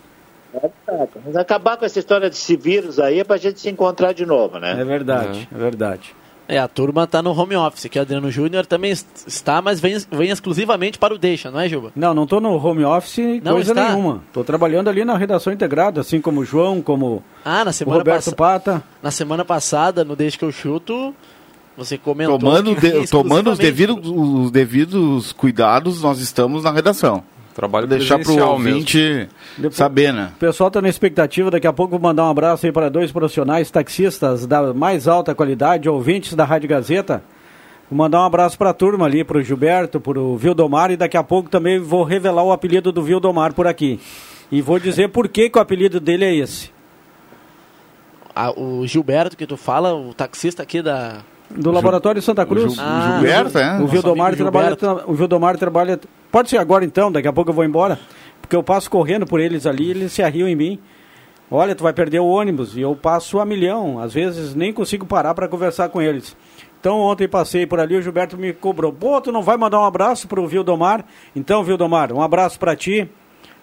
Vamos acabar com essa história desse vírus aí é pra gente se encontrar de novo, né? É verdade, é verdade. É, a turma tá no home office, que o Adriano Júnior também est- está, mas vem, vem exclusivamente para o Deixa, não é, Juba? Não, não tô no home office Não coisa está? nenhuma. Tô trabalhando ali na redação integrada, assim como o João, como Ah, na o semana Roberto passada. Pata. Na semana passada, no Deixa que eu chuto, você comentou. Tomando, que de- [laughs] tomando os, devidos, os devidos cuidados, nós estamos na redação. Trabalho deixar pro presencial ouvinte Depois- saber, né? O pessoal tá na expectativa, daqui a pouco vou mandar um abraço aí para dois profissionais taxistas da mais alta qualidade, ouvintes da Rádio Gazeta. Vou mandar um abraço para a turma ali, pro Gilberto, pro Vildomar e daqui a pouco também vou revelar o apelido do Vildomar por aqui. E vou dizer por que, que o apelido dele é esse. Ah, o Gilberto que tu fala, o taxista aqui da. Do Laboratório Santa Cruz. Ah, Gilberto, é? O Vildomar, trabalha, o Vildomar trabalha. Pode ser agora então, daqui a pouco eu vou embora. Porque eu passo correndo por eles ali, eles se arriam em mim. Olha, tu vai perder o ônibus. E eu passo a milhão. Às vezes nem consigo parar para conversar com eles. Então ontem passei por ali, o Gilberto me cobrou. Pô, tu não vai mandar um abraço pro Vildomar? Então, Vildomar, um abraço para ti.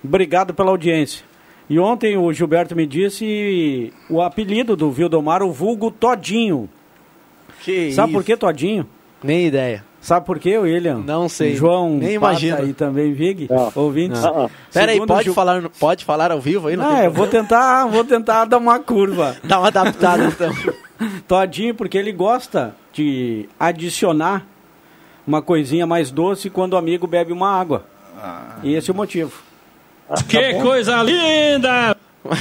Obrigado pela audiência. E ontem o Gilberto me disse o apelido do Vildomar, o vulgo Todinho. Que Sabe isso? por que Todinho? Nem ideia. Sabe por quê, William? Não sei. João, Nem Pata imagino. E também Vig, ouvintes. Ah, ah. Pera aí, pode Gil- falar, pode falar ao vivo aí? Não, Ah, eu vou tentar, vou tentar dar uma curva. [laughs] Dá uma adaptada então. [laughs] Todinho, porque ele gosta de adicionar uma coisinha mais doce quando o amigo bebe uma água. E esse é o motivo. Que coisa linda! [laughs]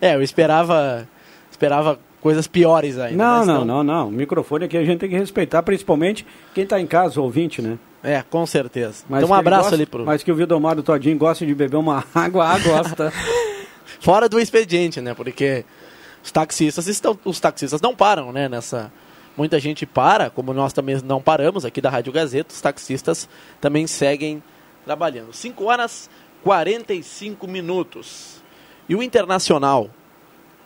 é, eu esperava esperava coisas piores ainda. Não, não, não, não. O microfone aqui a gente tem que respeitar, principalmente quem está em casa, ouvinte, né? É, com certeza. Mas então um abraço gosta- ali pro. Mas que o Vidomar do Todinho gosta de beber uma [laughs] água, ah, gosta. [laughs] Fora do expediente, né? Porque os taxistas estão. Os taxistas não param, né? Nessa. Muita gente para, como nós também não paramos aqui da Rádio Gazeta, os taxistas também seguem trabalhando. 5 horas 45 minutos. E o Internacional?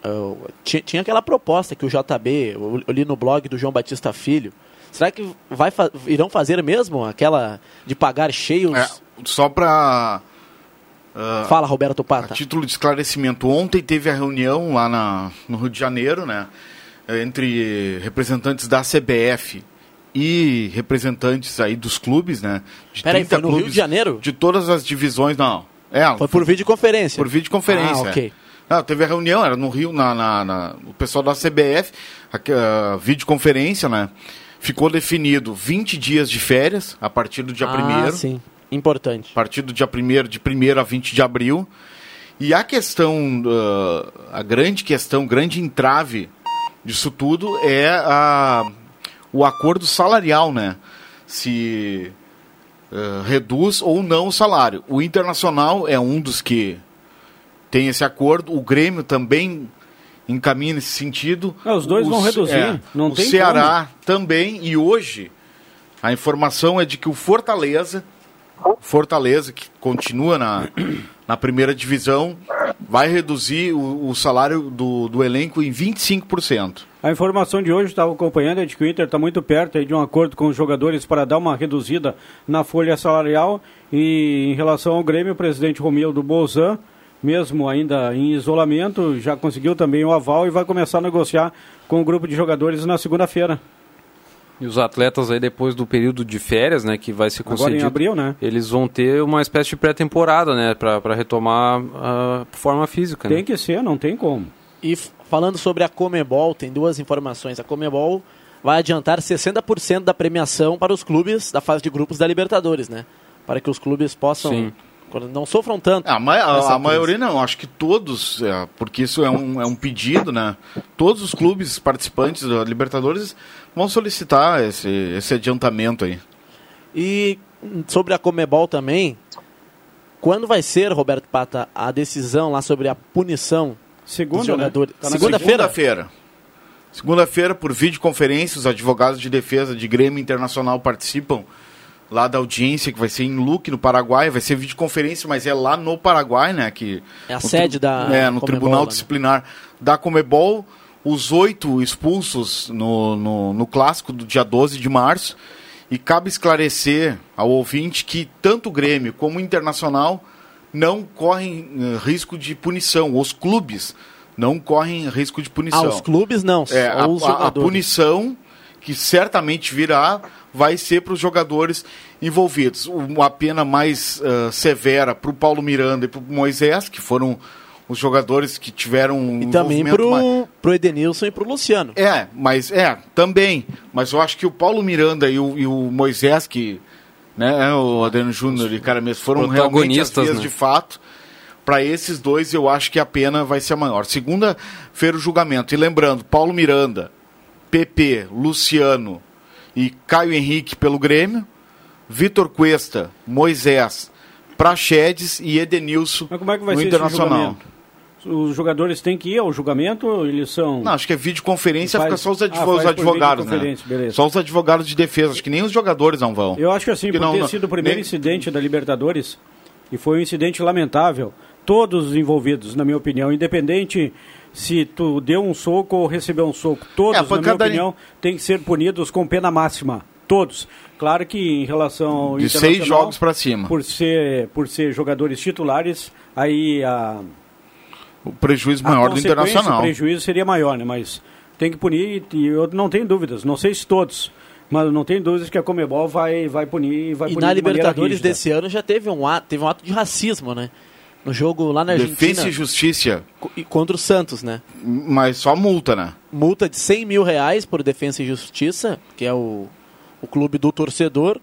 Ah, ti- tinha aquela proposta que o JB, eu eu li no blog do João Batista Filho. Será que vai fa- irão fazer mesmo aquela de pagar cheios? É, só para Fala, Roberto Pata. Título de esclarecimento, ontem teve a reunião lá na, no Rio de Janeiro, né? Entre representantes da CBF e representantes aí dos clubes, né? De Peraí, foi no Rio de Janeiro? De todas as divisões, não. É, Foi por videoconferência. Por videoconferência. Ah, ok. é. Não, teve a reunião, era no Rio, na, na- na- o pessoal da CBF, a, a videoconferência, né? Ficou definido 20 dias de férias a partir do dia Ah, 1 sim. Importante. a partir do dia 1 de 1 a 20 de abril. E a questão, ah, a grande questão, grande entrave disso tudo é a, o acordo salarial, né? Se ah, reduz ou não o salário. O Internacional é um dos que tem esse acordo, o Grêmio também encaminha nesse sentido. É, os dois O vão reduzir, é, não o tem Ceará também, e hoje a informação é de que o Fortaleza, Fortaleza, que continua na, na primeira divisão, vai reduzir o, o salário do, do elenco em 25%. A informação de hoje, estava acompanhando, é de que o Inter está muito perto de um acordo com os jogadores para dar uma reduzida na folha salarial. E em relação ao Grêmio, o presidente Romildo Bolzan, mesmo ainda em isolamento, já conseguiu também o aval e vai começar a negociar com o grupo de jogadores na segunda-feira. E os atletas aí depois do período de férias, né, que vai ser Agora em concedido, abril, né? eles vão ter uma espécie de pré-temporada, né, para retomar a forma física. Tem né? que ser, não tem como. E falando sobre a Comebol, tem duas informações. A Comebol vai adiantar 60% da premiação para os clubes da fase de grupos da Libertadores, né? Para que os clubes possam. Sim. Quando Não sofram tanto. A, ma- a- a maioria não, acho que todos, é, porque isso é um, é um pedido, né? Todos os clubes participantes da Libertadores vão solicitar esse, esse adiantamento aí. E sobre a Comebol também, quando vai ser, Roberto Pata, a decisão lá sobre a punição Segunda, dos né? jogadores? Tá na Segunda-feira? Segunda-feira. Segunda-feira, por videoconferência, os advogados de defesa de Grêmio Internacional participam lá da audiência, que vai ser em Luque, no Paraguai. Vai ser videoconferência, mas é lá no Paraguai, né? Que, É a sede da É, no Comebol, Tribunal né? Disciplinar da Comebol. Os oito expulsos no, no, no clássico do dia 12 de março. E cabe esclarecer ao ouvinte que tanto o Grêmio como o Internacional não correm eh, risco de punição. Os clubes não correm risco de punição. Ah, os clubes não, É, a, a- a punição que certamente virá vai ser para os jogadores envolvidos. Uma pena mais ah, severa para o Paulo Miranda e para o Moisés, que foram os jogadores que tiveram um E também envolvimento mais- pro, Edenilson e pro Luciano. é, mas é, também. Mas eu acho que o Paulo Miranda e o, e o Moisés, que, né, o Adriano Júnior e cara mesmo, foram realmente as protagonistas, vias né? de fato. Para esses dois, eu acho que a pena vai ser a maior. Segunda-feira, o julgamento. E lembrando, Paulo Miranda, PP, Luciano e Caio Henrique pelo Grêmio, Vitor Cuesta, Moisés, Praxedes e Edenilson Mas como é que vai no ser Internacional. Os jogadores têm que ir ao julgamento ou eles são... Não, acho que é videoconferência, Faz- fica só os, adv- Ah, os advogados, né? beleza. Só os advogados de defesa, acho que nem os jogadores não vão. Eu acho que assim, Que por não- ter não- sido o primeiro nem- incidente da Libertadores, e foi um incidente lamentável, todos os envolvidos, na minha opinião, independente se tu deu um soco ou recebeu um soco, todos, É, a na minha opinião, têm que ser punidos com pena máxima. Todos. Claro que em relação ao De seis jogos pra cima. Por ser, por ser jogadores titulares, aí a, O prejuízo a maior do Internacional. O prejuízo seria maior, né? Mas tem que punir e eu não tenho dúvidas. Não sei se todos, mas não tenho dúvidas que a Comebol vai, vai punir vai E punir na Libertadores desse ano já teve um ato, teve um ato de racismo, né? No jogo lá na Argentina. Defesa e Justiça. co- e Contra o Santos, né? Mas só multa, né? Multa de 100 mil reais por Defesa e Justiça, que é o, o clube do torcedor.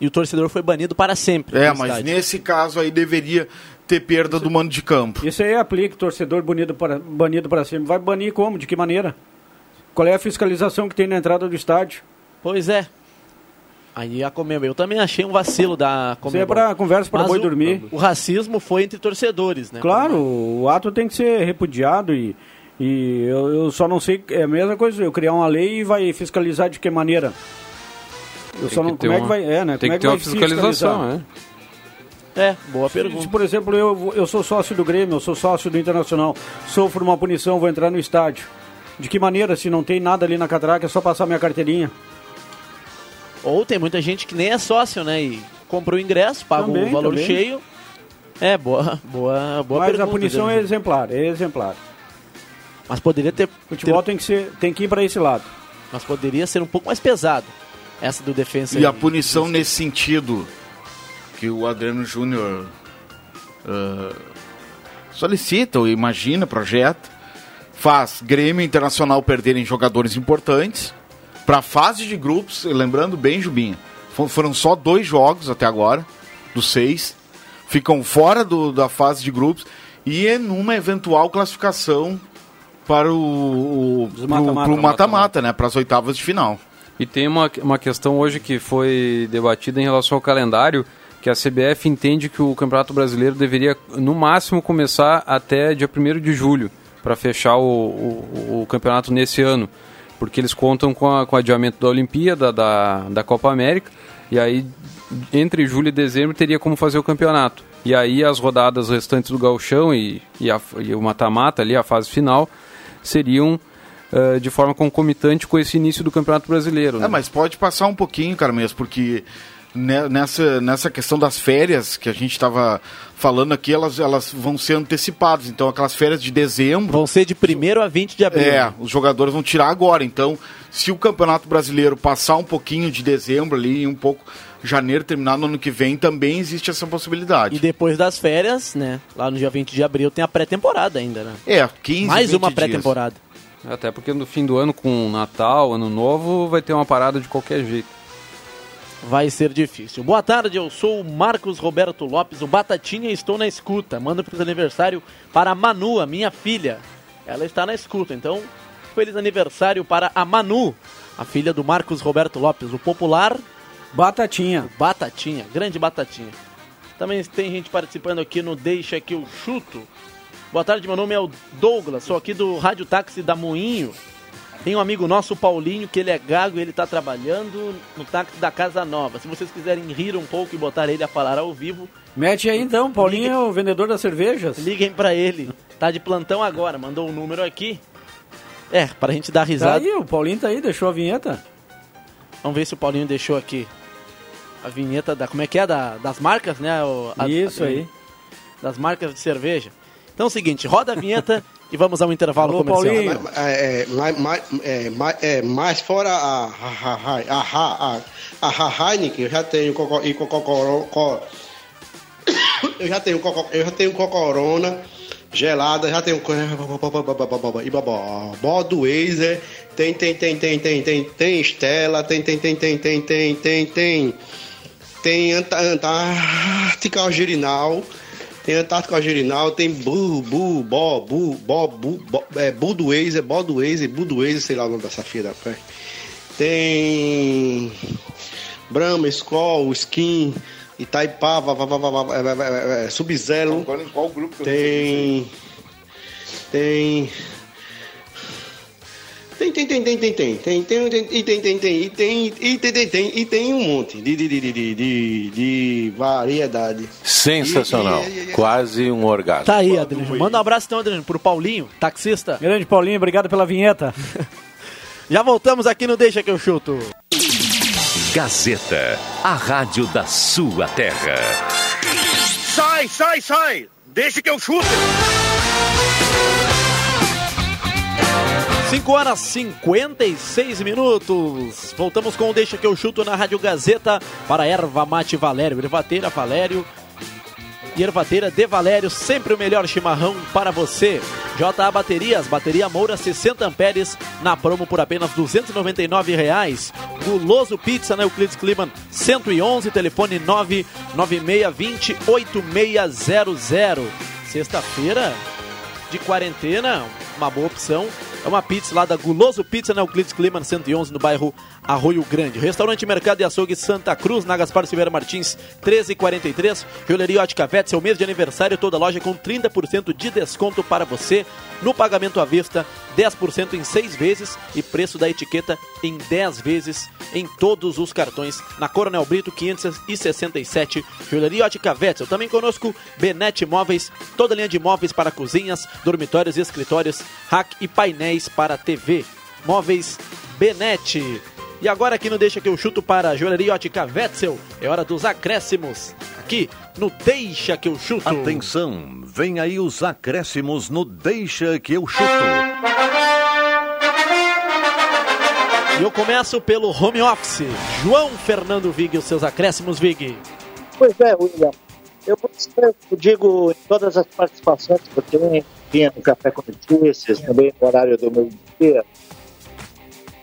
e o torcedor foi banido para sempre. É, mas estádio. nesse caso aí deveria ter perda do mando de campo. Isso aí aplica, torcedor banido para, banido para cima. Vai banir como? De que maneira? Qual é a fiscalização que tem na entrada do estádio? Pois é. Aí a Comembol. Eu também achei um vacilo da Isso aí é pra conversa para boi o- dormir. O racismo foi entre torcedores, né? Claro, o ato tem que ser repudiado e, e eu, eu só não sei, é a mesma coisa, eu criar uma lei e vai fiscalizar de que maneira? Eu Tem só que não, como é que uma- vai, é, né? tem como é que ter vai uma fiscalização, fiscalizar? É, boa Se- pergunta. Se, por exemplo, eu, eu sou sócio do Grêmio, eu sou sócio do Internacional, sofro uma punição, vou entrar no estádio. De que maneira, se não tem nada ali na catraca, é só passar minha carteirinha? Ou tem muita gente que nem é sócio, né? E comprou o ingresso, paga Também, o valor também. cheio. É, boa, boa, boa Mas pergunta. a punição é Dani. exemplar, é exemplar. Mas poderia ter... Futebol ter- tem que, ser, tem que ir para esse lado. Mas poderia ser um pouco mais pesado. Essa do defensa. E aí. a punição nesse sentido que o Adriano Júnior ah, solicita ou imagina, projeta, faz Grêmio e Internacional perderem jogadores importantes para a fase de grupos, lembrando bem, Jubinha, fo- foram só dois jogos até agora, dos seis, ficam fora do- da fase de grupos e é numa eventual classificação para o, mata-mata, né, para as oitavas de final. E tem uma, uma questão hoje que foi debatida em relação ao calendário, que a CBF entende que o Campeonato Brasileiro deveria, no máximo, começar até dia 1 de julho, para fechar o, o, o campeonato nesse ano. Porque eles contam com, a, com o adiamento da Olimpíada, da, da Copa América, e aí entre julho e dezembro teria como fazer o campeonato. E aí as rodadas restantes do gauchão e, e, a- e o mata-mata ali, a fase final, seriam eh, de forma concomitante com esse início do Campeonato Brasileiro. né? É, mas pode passar um pouquinho, cara, mesmo, porque nessa, nessa questão das férias que a gente estava falando aqui, elas, elas vão ser antecipadas. Então, aquelas férias de dezembro. Vão ser de 1 a 20 de abril. É, os jogadores vão tirar agora. Então, se o Campeonato Brasileiro passar um pouquinho de dezembro ali, e um pouco janeiro, terminar no ano que vem, também existe essa possibilidade. E depois das férias, né? Lá no dia 20 de abril tem a pré-temporada ainda, né? É, 15, Mais 20 uma pré-temporada. Até porque no fim do ano, com Natal, Ano Novo, vai ter uma parada de qualquer jeito. Vai ser difícil. Boa tarde, eu sou o Marcos Roberto Lopes, o Batatinha, e estou na escuta. Mando feliz aniversário para a Manu, a minha filha. Ela está na escuta, então feliz aniversário para a Manu, a filha do Marcos Roberto Lopes, o popular Batatinha. Batatinha, grande Batatinha. Também tem gente participando aqui no Deixa que eu chuto. Boa tarde, meu nome é o Douglas, sou aqui do Rádio Táxi da Moinho. Tem um amigo nosso, o Paulinho, que ele é gago e ele está trabalhando no táxi da Casa Nova. Se vocês quiserem rir um pouco e botar ele a falar ao vivo, Mete aí então, Paulinho é o vendedor das cervejas. liguem para ele. Tá de plantão agora, mandou o número aqui. É, para a gente dar Tá risada. aí, o Paulinho tá aí, deixou a vinheta. Vamos ver se o Paulinho deixou aqui a vinheta da. Como é que é? Da, das marcas, né? o- a- Isso a- aí. Das marcas de cerveja. Então é o seguinte, roda a vinheta [laughs] e vamos ao intervalo Alô, comercial. Paulinho. É, é, mais, mais, é, mais, é, mais fora a, a, a, a, a, a Heineken, eu já tenho coco, e coco, co, eu já tenho coco, eu já tenho cocorona gelada, já tenho e babá, Budweiser, tem tem tem tem tem tem tem Stella, tem tem tem tem tem tem tem tem tem Anta- Antártica Algirinal, tem Antártico agirinal tem Bu, Bu, Bo, Bu, Bo, Bu, é, Bu do Waze, Bo Waze, Bu Waze, sei lá o nome dessa filha da pé. Tem Brahma, Skol, Skin, Itaipava, é é, é, é, Sub-Zero. Tem. Tem. Tem, tem, tem, tem, tem, tem, tem, tem, tem, e tem, tem, tem, e tem, e tem, tem, tem, e tem um monte de, de, de, de, de, de, de variedade. Sensacional. Quase um orgasmo. Tá aí, Adriano. Manda um abraço então, Adriano, pro Paulinho, taxista. Grande Paulinho, obrigado pela vinheta. [laughs] Já voltamos aqui no Deixa que eu chuto. Gazeta, a rádio da sua terra. Sai, sai, sai! Deixa que eu chuto! 5 horas 56 minutos. Voltamos com o Deixa que eu chuto na Rádio Gazeta para Erva Mate Valério, Ervateira Valério. e ervateira de Valério, sempre o melhor chimarrão para você. JA Baterias, bateria Moura 60 amperes, na promo por apenas 299 reais. Guloso Pizza na Euclides Kliman 111, telefone 99620 8600. Sexta-feira de quarentena, uma boa opção. É uma pizza lá da Guloso Pizza na Euclides Kliman 111, no bairro Arroio Grande. Restaurante Mercado e Açougue Santa Cruz, na Gaspar Silveira Martins, 1343. Joalheria Ótica Vet, seu mês de aniversário, toda loja com 30% de desconto para você. No pagamento à vista, 10% em 6 vezes e preço da etiqueta em 10 vezes em todos os cartões. Na Coronel Brito 567, Joalheria Ótica Vet. Também conosco, Benete Móveis, toda linha de móveis para cozinhas, dormitórios e escritórios, rack e painéis para TV. Móveis Benete. E agora aqui no Deixa que eu chuto para a Joalheria Ótica Wetzel. É hora dos acréscimos. Aqui no Deixa que eu chuto. Atenção, vem aí os acréscimos no Deixa que eu chuto. E eu começo pelo home office. João Fernando Vig, os seus acréscimos, Vig. Pois é, William. Eu, eu digo em todas as participações que eu tenho, tinha no Café com Notícias, também no horário do meu dia.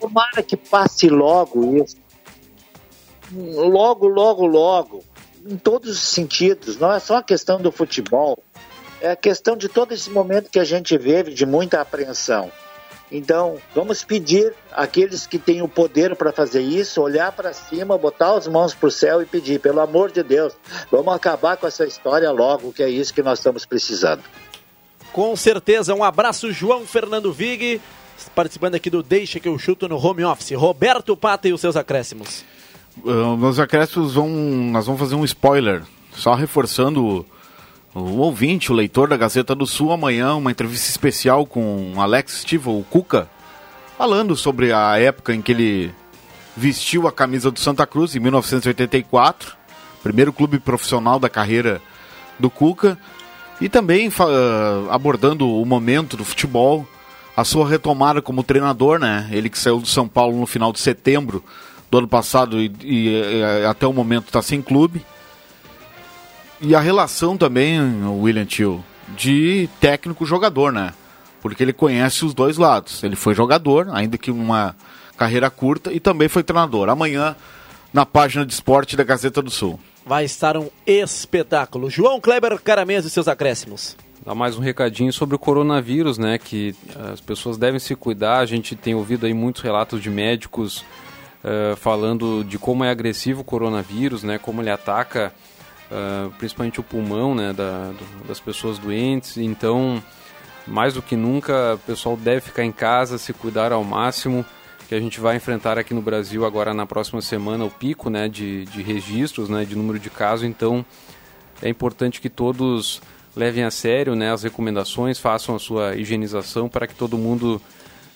Tomara que passe logo isso. Logo, logo, logo. Em todos os sentidos. Não é só a questão do futebol. É a questão de todo esse momento que a gente vive de muita apreensão. Então, vamos pedir àqueles que têm o poder para fazer isso, olhar para cima, botar as mãos para o céu e pedir, pelo amor de Deus, vamos acabar com essa história logo, que é isso que nós estamos precisando. Com certeza, um abraço, João Fernando Vig, participando aqui do Deixa que eu chuto no home office. Roberto Pata e os seus acréscimos. Uh, meus acréscimos vão. Nós vamos fazer um spoiler. Só reforçando o, o ouvinte, o leitor da Gazeta do Sul, amanhã, uma entrevista especial com Alex Stivo, o Cuca, falando sobre a época em que ele vestiu a camisa do Santa Cruz, em 1984, primeiro clube profissional da carreira do Cuca, e também uh, abordando o momento do futebol, a sua retomada como treinador, né? Ele que saiu do São Paulo no final de setembro do ano passado e, e, e até o momento está sem clube. E a relação também, William Tio, de técnico-jogador, né? Porque ele conhece os dois lados. Ele foi jogador, ainda que uma carreira curta, e também foi treinador. Amanhã, na página de esporte da Gazeta do Sul. Vai estar um espetáculo. João Kleber Caramês e seus acréscimos. Dá mais um recadinho sobre o coronavírus, né? Que as pessoas devem se cuidar. A gente tem ouvido aí muitos relatos de médicos uh, falando de como é agressivo o coronavírus, né? Como ele ataca uh, principalmente o pulmão, né? Da, do, das pessoas doentes. Então, mais do que nunca, o pessoal deve ficar em casa, se cuidar ao máximo. Que a gente vai enfrentar aqui no Brasil agora na próxima semana o pico, né? De, de registros, né? De número de casos. Então, é importante que todos levem a sério né, as recomendações, façam a sua higienização para que todo mundo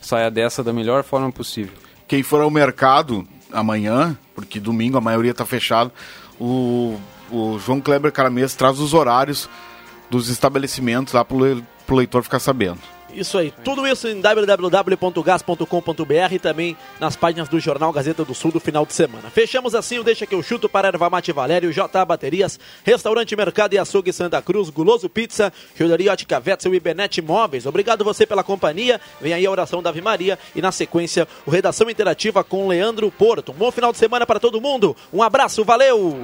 saia dessa da melhor forma possível. Quem for ao mercado amanhã, porque domingo a maioria está fechado, o, o João Kleber Caramês traz os horários dos estabelecimentos lá para o leitor ficar sabendo. Isso aí, tudo isso em www.gas.com.br e também nas páginas do Jornal Gazeta do Sul do final de semana. Fechamos assim o Deixa que eu chuto para Erva Mate Valério, J Baterias, Restaurante Mercado e Açougue Santa Cruz, Guloso Pizza, Joalheria Ótica Wetzel e Benete Móveis. Obrigado você pela companhia. Vem aí a oração da Ave Maria e na sequência o Redação Interativa com Leandro Porto. Um bom final de semana para todo mundo. Um abraço, valeu!